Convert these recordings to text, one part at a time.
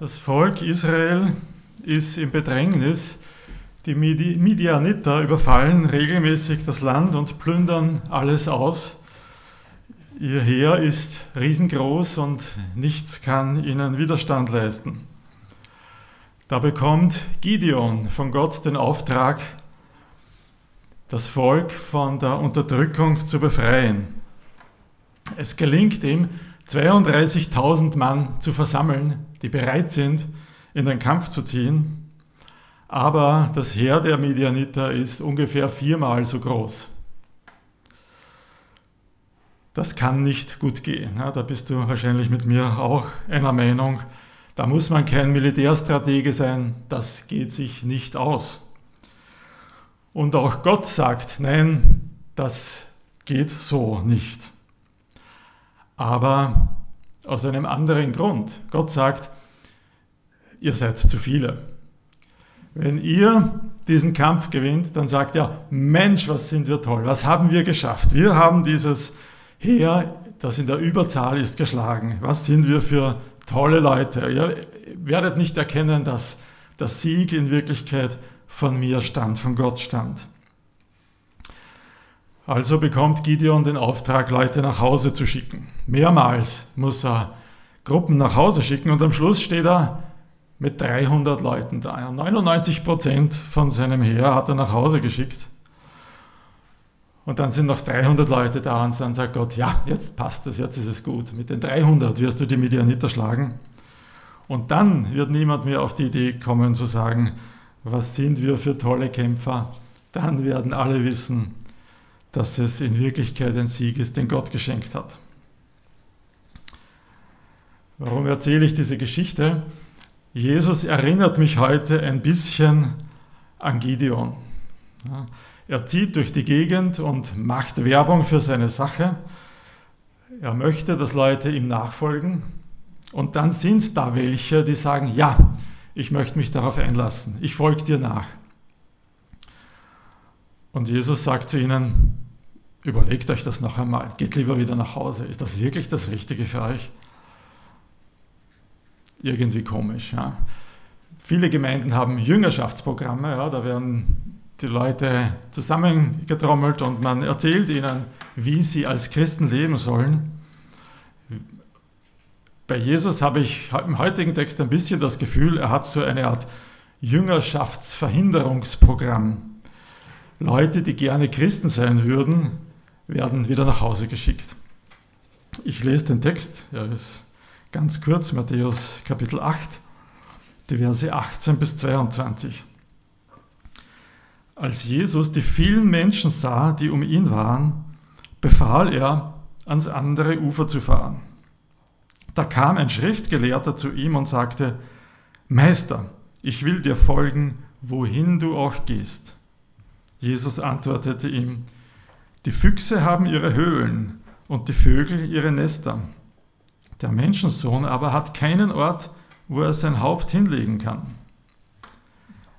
Das Volk Israel ist im Bedrängnis. Die Midianiter überfallen regelmäßig das Land und plündern alles aus. Ihr Heer ist riesengroß und nichts kann ihnen Widerstand leisten. Da bekommt Gideon von Gott den Auftrag, das Volk von der Unterdrückung zu befreien. Es gelingt ihm, 32.000 Mann zu versammeln, die bereit sind, in den Kampf zu ziehen. Aber das Heer der Medianiter ist ungefähr viermal so groß. Das kann nicht gut gehen. Ja, da bist du wahrscheinlich mit mir auch einer Meinung. Da muss man kein Militärstratege sein. Das geht sich nicht aus. Und auch Gott sagt, nein, das geht so nicht. Aber aus einem anderen Grund. Gott sagt, ihr seid zu viele. Wenn ihr diesen Kampf gewinnt, dann sagt er, Mensch, was sind wir toll, was haben wir geschafft? Wir haben dieses Heer, das in der Überzahl ist, geschlagen. Was sind wir für tolle Leute? Ihr werdet nicht erkennen, dass der Sieg in Wirklichkeit von mir stammt, von Gott stammt. Also bekommt Gideon den Auftrag, Leute nach Hause zu schicken. Mehrmals muss er Gruppen nach Hause schicken und am Schluss steht er mit 300 Leuten da. 99 Prozent von seinem Heer hat er nach Hause geschickt. Und dann sind noch 300 Leute da und dann sagt Gott, ja, jetzt passt es, jetzt ist es gut. Mit den 300 wirst du die Midianiter schlagen. Und dann wird niemand mehr auf die Idee kommen zu sagen, was sind wir für tolle Kämpfer. Dann werden alle wissen, dass es in Wirklichkeit ein Sieg ist, den Gott geschenkt hat. Warum erzähle ich diese Geschichte? Jesus erinnert mich heute ein bisschen an Gideon. Er zieht durch die Gegend und macht Werbung für seine Sache. Er möchte, dass Leute ihm nachfolgen. Und dann sind da welche, die sagen, ja, ich möchte mich darauf einlassen, ich folge dir nach. Und Jesus sagt zu ihnen, überlegt euch das noch einmal, geht lieber wieder nach Hause. Ist das wirklich das Richtige für euch? irgendwie komisch. Ja. Viele Gemeinden haben Jüngerschaftsprogramme, ja, da werden die Leute zusammengetrommelt und man erzählt ihnen, wie sie als Christen leben sollen. Bei Jesus habe ich im heutigen Text ein bisschen das Gefühl, er hat so eine Art Jüngerschaftsverhinderungsprogramm. Leute, die gerne Christen sein würden, werden wieder nach Hause geschickt. Ich lese den Text, er ist Ganz kurz Matthäus Kapitel 8, die Verse 18 bis 22. Als Jesus die vielen Menschen sah, die um ihn waren, befahl er, ans andere Ufer zu fahren. Da kam ein Schriftgelehrter zu ihm und sagte, Meister, ich will dir folgen, wohin du auch gehst. Jesus antwortete ihm, die Füchse haben ihre Höhlen und die Vögel ihre Nester der Menschensohn aber hat keinen Ort, wo er sein Haupt hinlegen kann.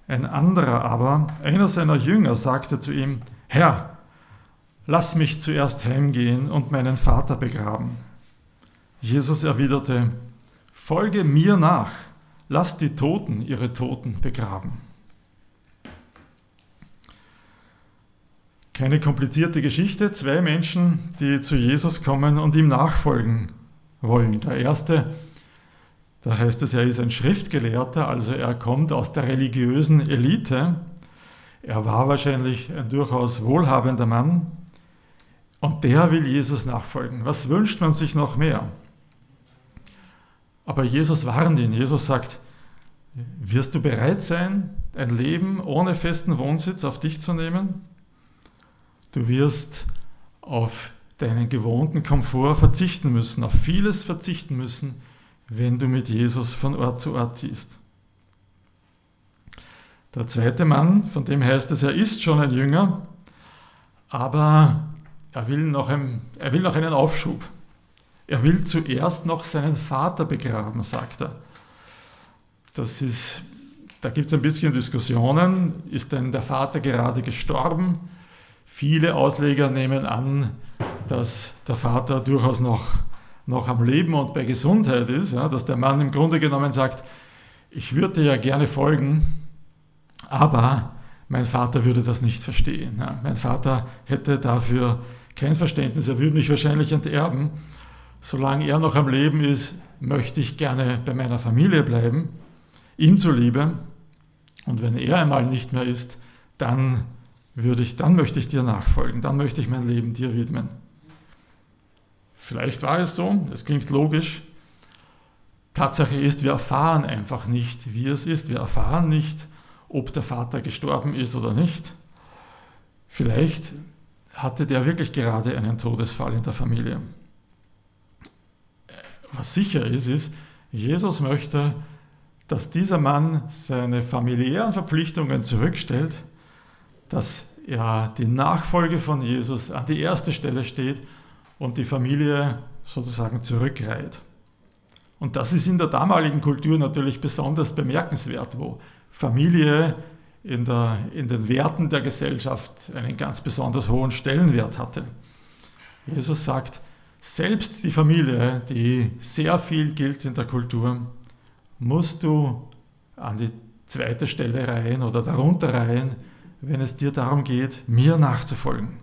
Ein anderer aber, einer seiner Jünger, sagte zu ihm, Herr, lass mich zuerst heimgehen und meinen Vater begraben. Jesus erwiderte, Folge mir nach, lass die Toten ihre Toten begraben. Keine komplizierte Geschichte, zwei Menschen, die zu Jesus kommen und ihm nachfolgen wollen. Der erste, da heißt es, er ist ein Schriftgelehrter, also er kommt aus der religiösen Elite. Er war wahrscheinlich ein durchaus wohlhabender Mann und der will Jesus nachfolgen. Was wünscht man sich noch mehr? Aber Jesus warnt ihn. Jesus sagt, wirst du bereit sein, ein Leben ohne festen Wohnsitz auf dich zu nehmen? Du wirst auf deinen gewohnten Komfort verzichten müssen, auf vieles verzichten müssen, wenn du mit Jesus von Ort zu Ort ziehst. Der zweite Mann, von dem heißt es, er ist schon ein Jünger, aber er will noch, ein, er will noch einen Aufschub. Er will zuerst noch seinen Vater begraben, sagt er. Das ist, da gibt es ein bisschen Diskussionen. Ist denn der Vater gerade gestorben? Viele Ausleger nehmen an, dass der Vater durchaus noch, noch am Leben und bei Gesundheit ist, ja, dass der Mann im Grunde genommen sagt, ich würde ja gerne folgen, aber mein Vater würde das nicht verstehen. Ja, mein Vater hätte dafür kein Verständnis, er würde mich wahrscheinlich enterben. Solange er noch am Leben ist, möchte ich gerne bei meiner Familie bleiben, ihm zuliebe. Und wenn er einmal nicht mehr ist, dann würde ich, dann möchte ich dir nachfolgen, dann möchte ich mein Leben dir widmen. Vielleicht war es so, es klingt logisch. Tatsache ist, wir erfahren einfach nicht, wie es ist. Wir erfahren nicht, ob der Vater gestorben ist oder nicht. Vielleicht hatte der wirklich gerade einen Todesfall in der Familie. Was sicher ist, ist, Jesus möchte, dass dieser Mann seine familiären Verpflichtungen zurückstellt, dass er die Nachfolge von Jesus an die erste Stelle steht und die Familie sozusagen zurückreiht. Und das ist in der damaligen Kultur natürlich besonders bemerkenswert, wo Familie in, der, in den Werten der Gesellschaft einen ganz besonders hohen Stellenwert hatte. Jesus sagt, selbst die Familie, die sehr viel gilt in der Kultur, musst du an die zweite Stelle reihen oder darunter reihen, wenn es dir darum geht, mir nachzufolgen.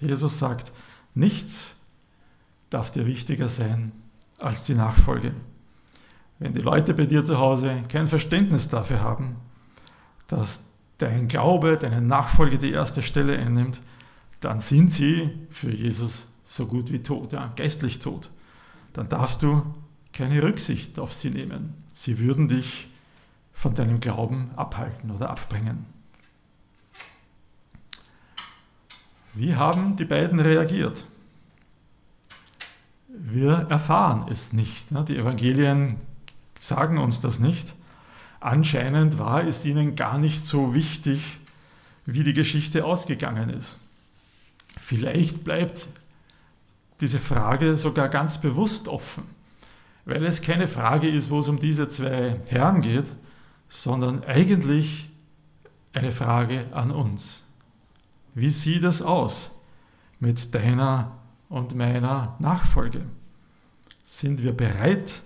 Jesus sagt, nichts darf dir wichtiger sein als die Nachfolge. Wenn die Leute bei dir zu Hause kein Verständnis dafür haben, dass dein Glaube, deine Nachfolge die erste Stelle einnimmt, dann sind sie für Jesus so gut wie tot, ja, geistlich tot. Dann darfst du keine Rücksicht auf sie nehmen. Sie würden dich von deinem Glauben abhalten oder abbringen. Wie haben die beiden reagiert? Wir erfahren es nicht. Die Evangelien sagen uns das nicht. Anscheinend war es ihnen gar nicht so wichtig, wie die Geschichte ausgegangen ist. Vielleicht bleibt diese Frage sogar ganz bewusst offen, weil es keine Frage ist, wo es um diese zwei Herren geht, sondern eigentlich eine Frage an uns. Wie sieht es aus mit deiner und meiner Nachfolge? Sind wir bereit,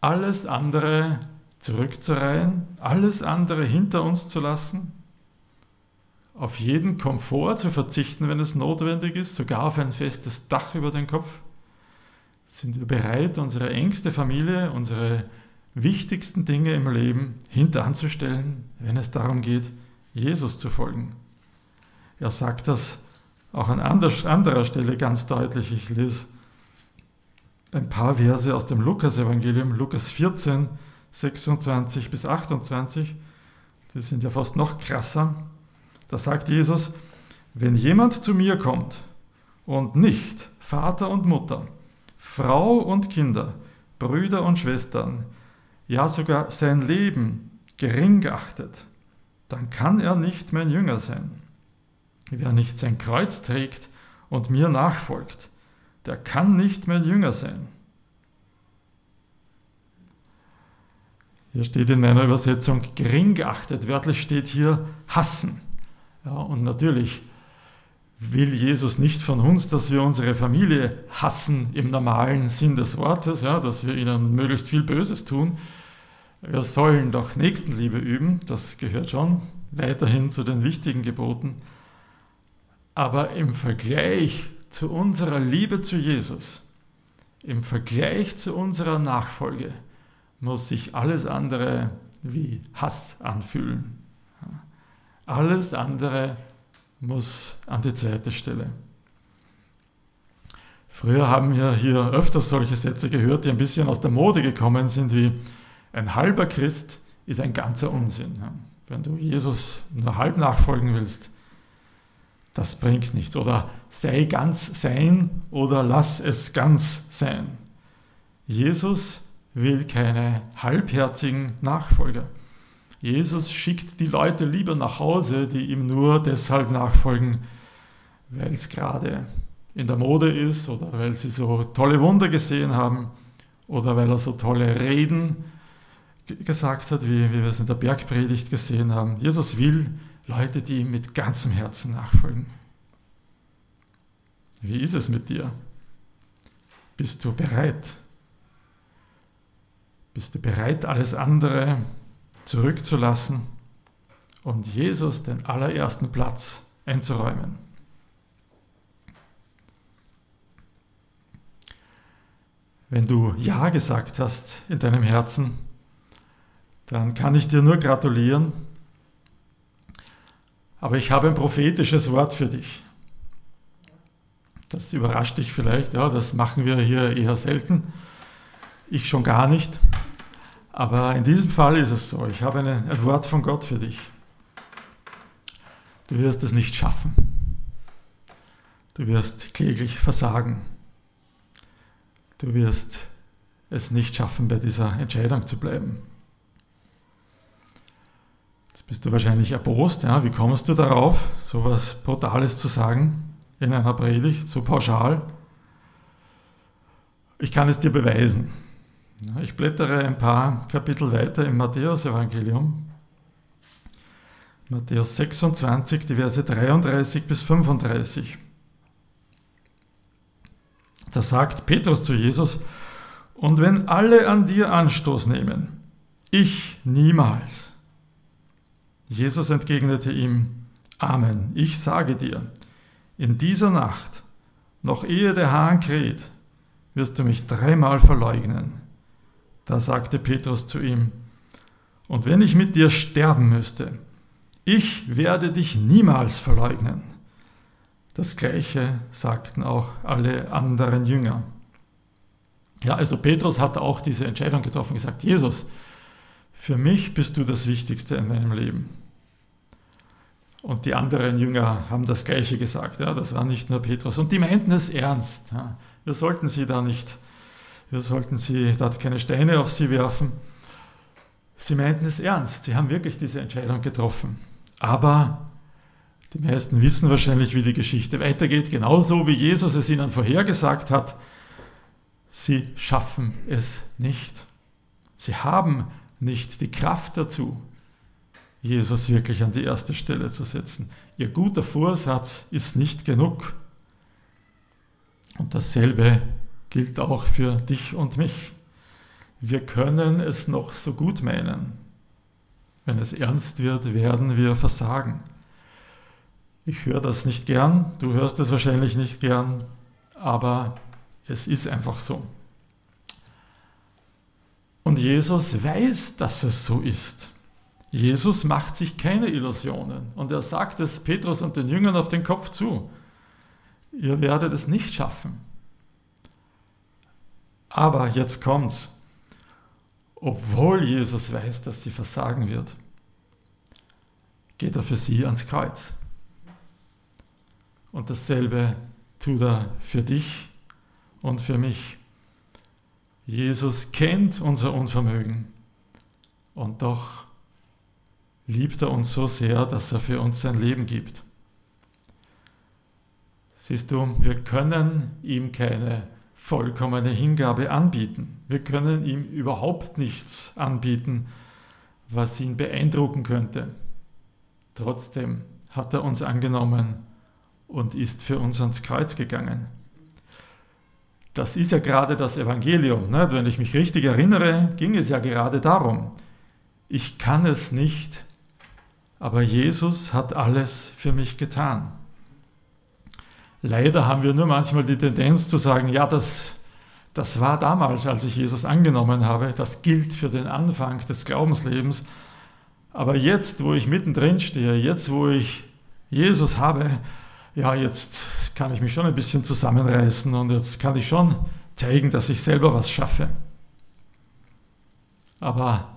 alles andere zurückzureihen, alles andere hinter uns zu lassen, auf jeden Komfort zu verzichten, wenn es notwendig ist, sogar auf ein festes Dach über den Kopf? Sind wir bereit, unsere engste Familie, unsere wichtigsten Dinge im Leben hinteranzustellen, wenn es darum geht, Jesus zu folgen? Er sagt das auch an anderer Stelle ganz deutlich. Ich lese ein paar Verse aus dem Lukas-Evangelium, Lukas 14, 26 bis 28, die sind ja fast noch krasser. Da sagt Jesus, wenn jemand zu mir kommt und nicht Vater und Mutter, Frau und Kinder, Brüder und Schwestern, ja sogar sein Leben gering achtet, dann kann er nicht mein Jünger sein. Wer nicht sein Kreuz trägt und mir nachfolgt, der kann nicht mein Jünger sein. Hier steht in meiner Übersetzung gering geachtet. Wörtlich steht hier hassen. Ja, und natürlich will Jesus nicht von uns, dass wir unsere Familie hassen im normalen Sinn des Wortes, ja, dass wir ihnen möglichst viel Böses tun. Wir sollen doch Nächstenliebe üben, das gehört schon weiterhin zu den wichtigen Geboten. Aber im Vergleich zu unserer Liebe zu Jesus, im Vergleich zu unserer Nachfolge, muss sich alles andere wie Hass anfühlen. Alles andere muss an die zweite Stelle. Früher haben wir hier öfters solche Sätze gehört, die ein bisschen aus der Mode gekommen sind, wie ein halber Christ ist ein ganzer Unsinn. Wenn du Jesus nur halb nachfolgen willst, das bringt nichts. Oder sei ganz sein oder lass es ganz sein. Jesus will keine halbherzigen Nachfolger. Jesus schickt die Leute lieber nach Hause, die ihm nur deshalb nachfolgen, weil es gerade in der Mode ist oder weil sie so tolle Wunder gesehen haben oder weil er so tolle Reden gesagt hat, wie, wie wir es in der Bergpredigt gesehen haben. Jesus will Leute, die ihm mit ganzem Herzen nachfolgen. Wie ist es mit dir? Bist du bereit? Bist du bereit, alles andere zurückzulassen und Jesus den allerersten Platz einzuräumen? Wenn du Ja gesagt hast in deinem Herzen, dann kann ich dir nur gratulieren. Aber ich habe ein prophetisches Wort für dich. Das überrascht dich vielleicht, ja, das machen wir hier eher selten. Ich schon gar nicht. Aber in diesem Fall ist es so, ich habe eine, ein Wort von Gott für dich. Du wirst es nicht schaffen. Du wirst kläglich versagen. Du wirst es nicht schaffen, bei dieser Entscheidung zu bleiben. Jetzt bist du wahrscheinlich erbost. Ja? Wie kommst du darauf, so etwas Brutales zu sagen in einer Predigt, so pauschal? Ich kann es dir beweisen. Ich blättere ein paar Kapitel weiter im Matthäus-Evangelium. Matthäus 26, die Verse 33 bis 35. Da sagt Petrus zu Jesus, und wenn alle an dir Anstoß nehmen, ich niemals. Jesus entgegnete ihm, Amen, ich sage dir, in dieser Nacht, noch ehe der Hahn kräht, wirst du mich dreimal verleugnen. Da sagte Petrus zu ihm, und wenn ich mit dir sterben müsste, ich werde dich niemals verleugnen. Das gleiche sagten auch alle anderen Jünger. Ja, also Petrus hat auch diese Entscheidung getroffen, gesagt, Jesus, für mich bist du das Wichtigste in meinem Leben. Und die anderen Jünger haben das Gleiche gesagt. Ja, das war nicht nur Petrus. Und die meinten es ernst. Ja. Wir sollten sie da nicht wir sollten sie dort keine Steine auf sie werfen. Sie meinten es ernst, sie haben wirklich diese Entscheidung getroffen. Aber die meisten wissen wahrscheinlich, wie die Geschichte weitergeht, genauso wie Jesus es ihnen vorhergesagt hat. Sie schaffen es nicht. Sie haben nicht die Kraft dazu, Jesus wirklich an die erste Stelle zu setzen. Ihr guter Vorsatz ist nicht genug. Und dasselbe gilt auch für dich und mich. Wir können es noch so gut meinen. Wenn es ernst wird, werden wir versagen. Ich höre das nicht gern, du hörst es wahrscheinlich nicht gern, aber es ist einfach so. Und Jesus weiß, dass es so ist. Jesus macht sich keine Illusionen und er sagt es Petrus und den Jüngern auf den Kopf zu. Ihr werdet es nicht schaffen. Aber jetzt kommt's. Obwohl Jesus weiß, dass sie versagen wird, geht er für sie ans Kreuz. Und dasselbe tut er für dich und für mich. Jesus kennt unser Unvermögen und doch liebt er uns so sehr, dass er für uns sein Leben gibt. Siehst du, wir können ihm keine vollkommene Hingabe anbieten. Wir können ihm überhaupt nichts anbieten, was ihn beeindrucken könnte. Trotzdem hat er uns angenommen und ist für uns ans Kreuz gegangen. Das ist ja gerade das Evangelium. Ne? Wenn ich mich richtig erinnere, ging es ja gerade darum. Ich kann es nicht, aber Jesus hat alles für mich getan. Leider haben wir nur manchmal die Tendenz zu sagen, ja, das, das war damals, als ich Jesus angenommen habe, das gilt für den Anfang des Glaubenslebens. Aber jetzt, wo ich mittendrin stehe, jetzt, wo ich Jesus habe, ja, jetzt kann ich mich schon ein bisschen zusammenreißen und jetzt kann ich schon zeigen, dass ich selber was schaffe. Aber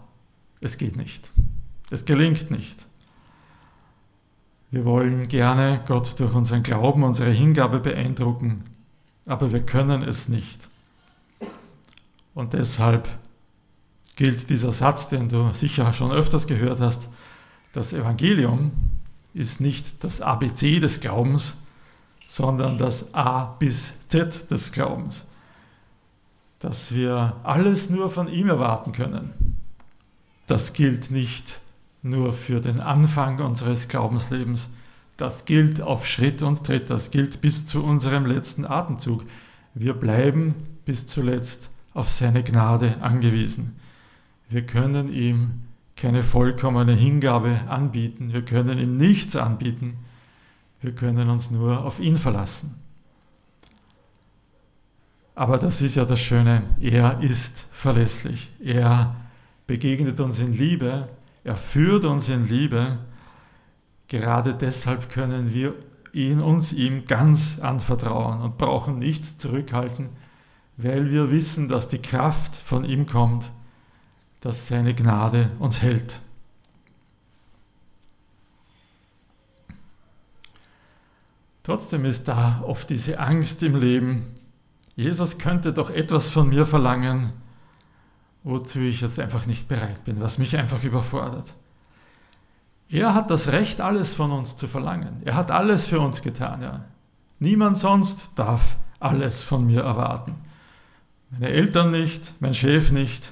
es geht nicht. Es gelingt nicht. Wir wollen gerne Gott durch unseren Glauben, unsere Hingabe beeindrucken, aber wir können es nicht. Und deshalb gilt dieser Satz, den du sicher schon öfters gehört hast, das Evangelium ist nicht das ABC des Glaubens, sondern das A bis Z des Glaubens. Dass wir alles nur von ihm erwarten können. Das gilt nicht nur für den Anfang unseres Glaubenslebens. Das gilt auf Schritt und Tritt, das gilt bis zu unserem letzten Atemzug. Wir bleiben bis zuletzt auf seine Gnade angewiesen. wir können ihm keine vollkommene Hingabe anbieten, wir können ihm nichts anbieten, wir können uns nur auf ihn verlassen. Aber das ist ja das Schöne, er ist verlässlich, er begegnet uns in Liebe, er führt uns in Liebe. Gerade deshalb können wir ihn uns ihm ganz anvertrauen und brauchen nichts zurückhalten, weil wir wissen, dass die Kraft von ihm kommt, dass seine Gnade uns hält. Trotzdem ist da oft diese Angst im Leben, Jesus könnte doch etwas von mir verlangen, wozu ich jetzt einfach nicht bereit bin, was mich einfach überfordert. Er hat das Recht, alles von uns zu verlangen. Er hat alles für uns getan. Ja. Niemand sonst darf alles von mir erwarten. Meine Eltern nicht, mein Chef nicht,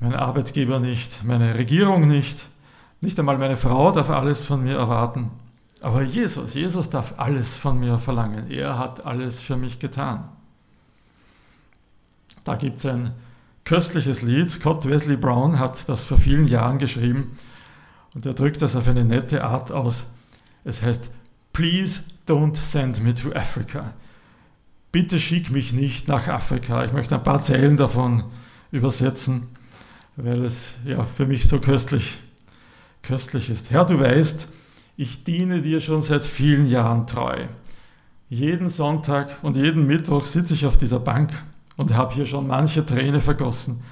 mein Arbeitgeber nicht, meine Regierung nicht, nicht einmal meine Frau darf alles von mir erwarten. Aber Jesus, Jesus darf alles von mir verlangen. Er hat alles für mich getan. Da gibt es ein köstliches Lied. Scott Wesley Brown hat das vor vielen Jahren geschrieben und er drückt das auf eine nette Art aus. Es heißt, Please don't send me to Africa. Bitte schick mich nicht nach Afrika. Ich möchte ein paar Zeilen davon übersetzen, weil es ja für mich so köstlich, köstlich ist. Herr, du weißt, ich diene dir schon seit vielen Jahren treu. Jeden Sonntag und jeden Mittwoch sitze ich auf dieser Bank und habe hier schon manche Träne vergossen.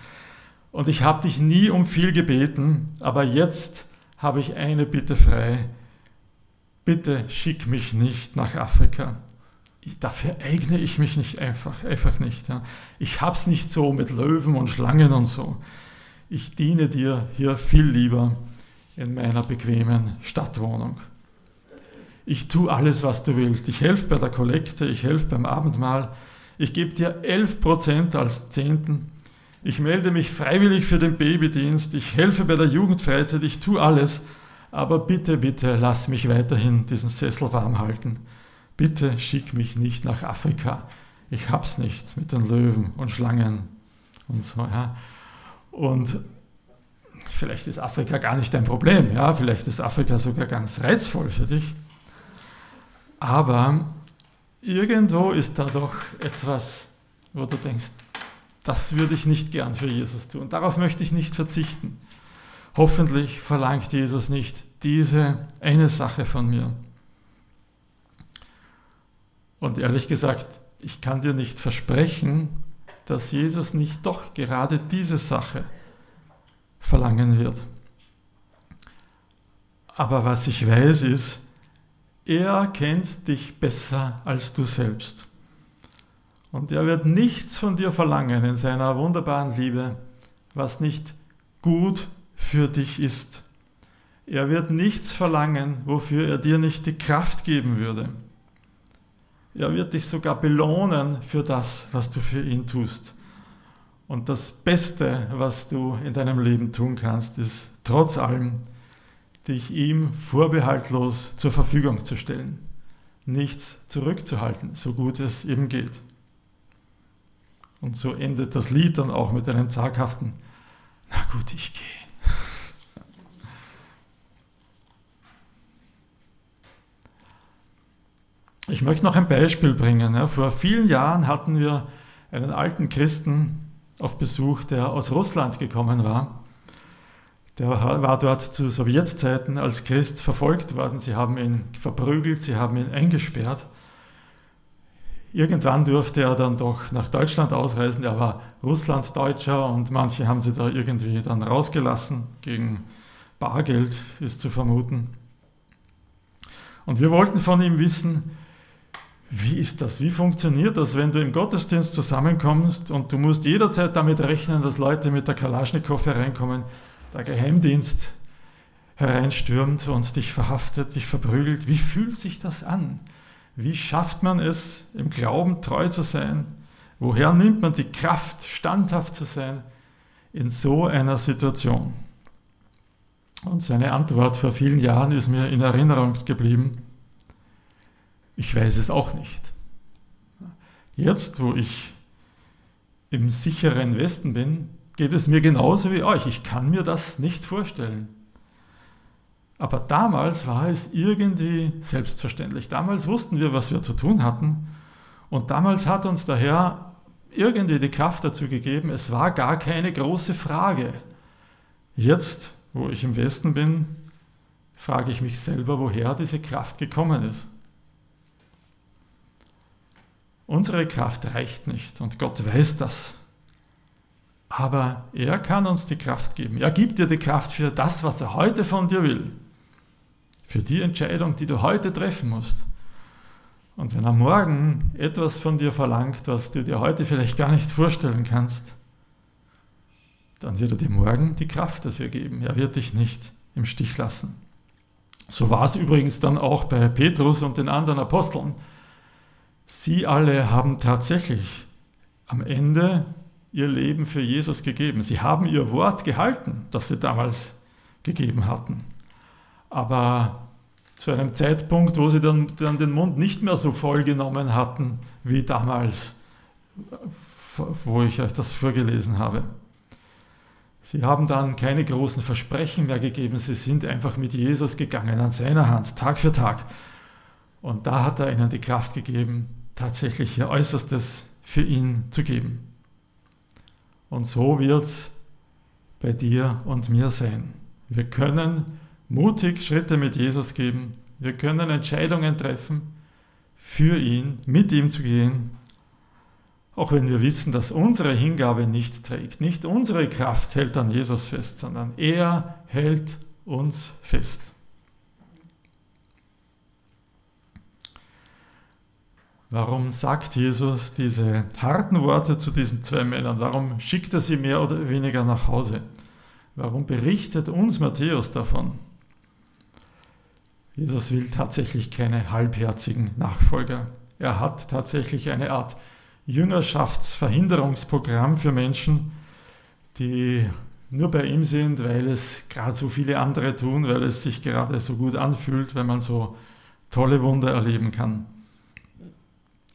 Und ich habe dich nie um viel gebeten, aber jetzt habe ich eine Bitte frei. Bitte schick mich nicht nach Afrika. Dafür eigne ich mich nicht einfach, einfach nicht. Ja. Ich hab's nicht so mit Löwen und Schlangen und so. Ich diene dir hier viel lieber in meiner bequemen Stadtwohnung. Ich tue alles, was du willst. Ich helfe bei der Kollekte, ich helfe beim Abendmahl, ich gebe dir 11% als Zehnten. Ich melde mich freiwillig für den Babydienst. Ich helfe bei der Jugendfreizeit. Ich tue alles. Aber bitte, bitte, lass mich weiterhin diesen Sessel warm halten. Bitte schick mich nicht nach Afrika. Ich hab's nicht mit den Löwen und Schlangen und so. Ja. Und vielleicht ist Afrika gar nicht dein Problem. Ja, vielleicht ist Afrika sogar ganz reizvoll für dich. Aber irgendwo ist da doch etwas, wo du denkst, das würde ich nicht gern für Jesus tun. Darauf möchte ich nicht verzichten. Hoffentlich verlangt Jesus nicht diese eine Sache von mir. Und ehrlich gesagt, ich kann dir nicht versprechen, dass Jesus nicht doch gerade diese Sache verlangen wird. Aber was ich weiß ist, er kennt dich besser als du selbst. Und er wird nichts von dir verlangen in seiner wunderbaren Liebe, was nicht gut für dich ist. Er wird nichts verlangen, wofür er dir nicht die Kraft geben würde. Er wird dich sogar belohnen für das, was du für ihn tust. Und das Beste, was du in deinem Leben tun kannst, ist trotz allem dich ihm vorbehaltlos zur Verfügung zu stellen, nichts zurückzuhalten, so gut es eben geht. Und so endet das Lied dann auch mit einem zaghaften, na gut, ich gehe. Ich möchte noch ein Beispiel bringen. Vor vielen Jahren hatten wir einen alten Christen auf Besuch, der aus Russland gekommen war. Der war dort zu Sowjetzeiten als Christ verfolgt worden. Sie haben ihn verprügelt, sie haben ihn eingesperrt. Irgendwann durfte er dann doch nach Deutschland ausreisen. Er war Russlanddeutscher und manche haben sie da irgendwie dann rausgelassen. Gegen Bargeld ist zu vermuten. Und wir wollten von ihm wissen, wie ist das? Wie funktioniert das, wenn du im Gottesdienst zusammenkommst und du musst jederzeit damit rechnen, dass Leute mit der Kalaschnikow hereinkommen? Der Geheimdienst hereinstürmt und dich verhaftet, dich verprügelt. Wie fühlt sich das an? Wie schafft man es, im Glauben treu zu sein? Woher nimmt man die Kraft, standhaft zu sein in so einer Situation? Und seine Antwort vor vielen Jahren ist mir in Erinnerung geblieben. Ich weiß es auch nicht. Jetzt, wo ich im sicheren Westen bin, geht es mir genauso wie euch. Ich kann mir das nicht vorstellen. Aber damals war es irgendwie selbstverständlich. Damals wussten wir, was wir zu tun hatten. Und damals hat uns der Herr irgendwie die Kraft dazu gegeben. Es war gar keine große Frage. Jetzt, wo ich im Westen bin, frage ich mich selber, woher diese Kraft gekommen ist. Unsere Kraft reicht nicht und Gott weiß das. Aber er kann uns die Kraft geben. Er gibt dir die Kraft für das, was er heute von dir will. Für die Entscheidung, die du heute treffen musst. Und wenn er morgen etwas von dir verlangt, was du dir heute vielleicht gar nicht vorstellen kannst, dann wird er dir morgen die Kraft dafür geben. Er wird dich nicht im Stich lassen. So war es übrigens dann auch bei Petrus und den anderen Aposteln. Sie alle haben tatsächlich am Ende ihr Leben für Jesus gegeben. Sie haben ihr Wort gehalten, das sie damals gegeben hatten. Aber zu einem Zeitpunkt, wo sie dann, dann den Mund nicht mehr so voll genommen hatten wie damals, wo ich euch das vorgelesen habe. Sie haben dann keine großen Versprechen mehr gegeben, sie sind einfach mit Jesus gegangen an seiner Hand, Tag für Tag. Und da hat er ihnen die Kraft gegeben, tatsächlich ihr Äußerstes für ihn zu geben. Und so wird es bei dir und mir sein. Wir können mutig Schritte mit Jesus geben. Wir können Entscheidungen treffen, für ihn, mit ihm zu gehen. Auch wenn wir wissen, dass unsere Hingabe nicht trägt. Nicht unsere Kraft hält an Jesus fest, sondern er hält uns fest. Warum sagt Jesus diese harten Worte zu diesen zwei Männern? Warum schickt er sie mehr oder weniger nach Hause? Warum berichtet uns Matthäus davon? Jesus will tatsächlich keine halbherzigen Nachfolger. Er hat tatsächlich eine Art Jüngerschaftsverhinderungsprogramm für Menschen, die nur bei ihm sind, weil es gerade so viele andere tun, weil es sich gerade so gut anfühlt, wenn man so tolle Wunder erleben kann.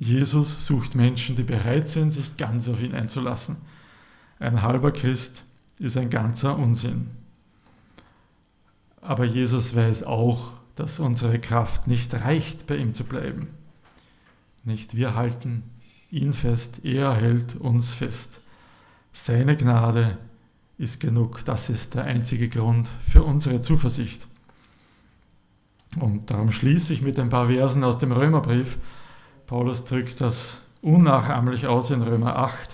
Jesus sucht Menschen, die bereit sind, sich ganz auf ihn einzulassen. Ein halber Christ ist ein ganzer Unsinn. Aber Jesus weiß auch, dass unsere Kraft nicht reicht, bei ihm zu bleiben. Nicht wir halten ihn fest, er hält uns fest. Seine Gnade ist genug, das ist der einzige Grund für unsere Zuversicht. Und darum schließe ich mit ein paar Versen aus dem Römerbrief, Paulus drückt das unnachahmlich aus in Römer 8,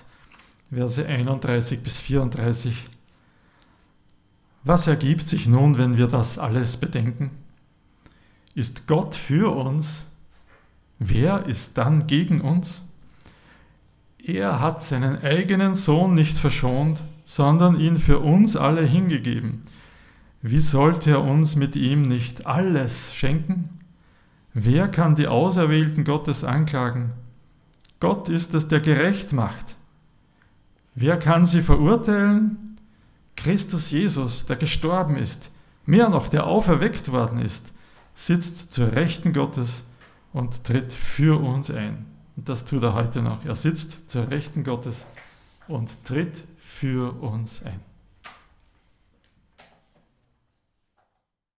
Verse 31 bis 34. Was ergibt sich nun, wenn wir das alles bedenken? Ist Gott für uns? Wer ist dann gegen uns? Er hat seinen eigenen Sohn nicht verschont, sondern ihn für uns alle hingegeben. Wie sollte er uns mit ihm nicht alles schenken? Wer kann die Auserwählten Gottes anklagen? Gott ist es, der gerecht macht. Wer kann sie verurteilen? Christus Jesus, der gestorben ist, mehr noch, der auferweckt worden ist, sitzt zur Rechten Gottes und tritt für uns ein. Und das tut er heute noch. Er sitzt zur Rechten Gottes und tritt für uns ein.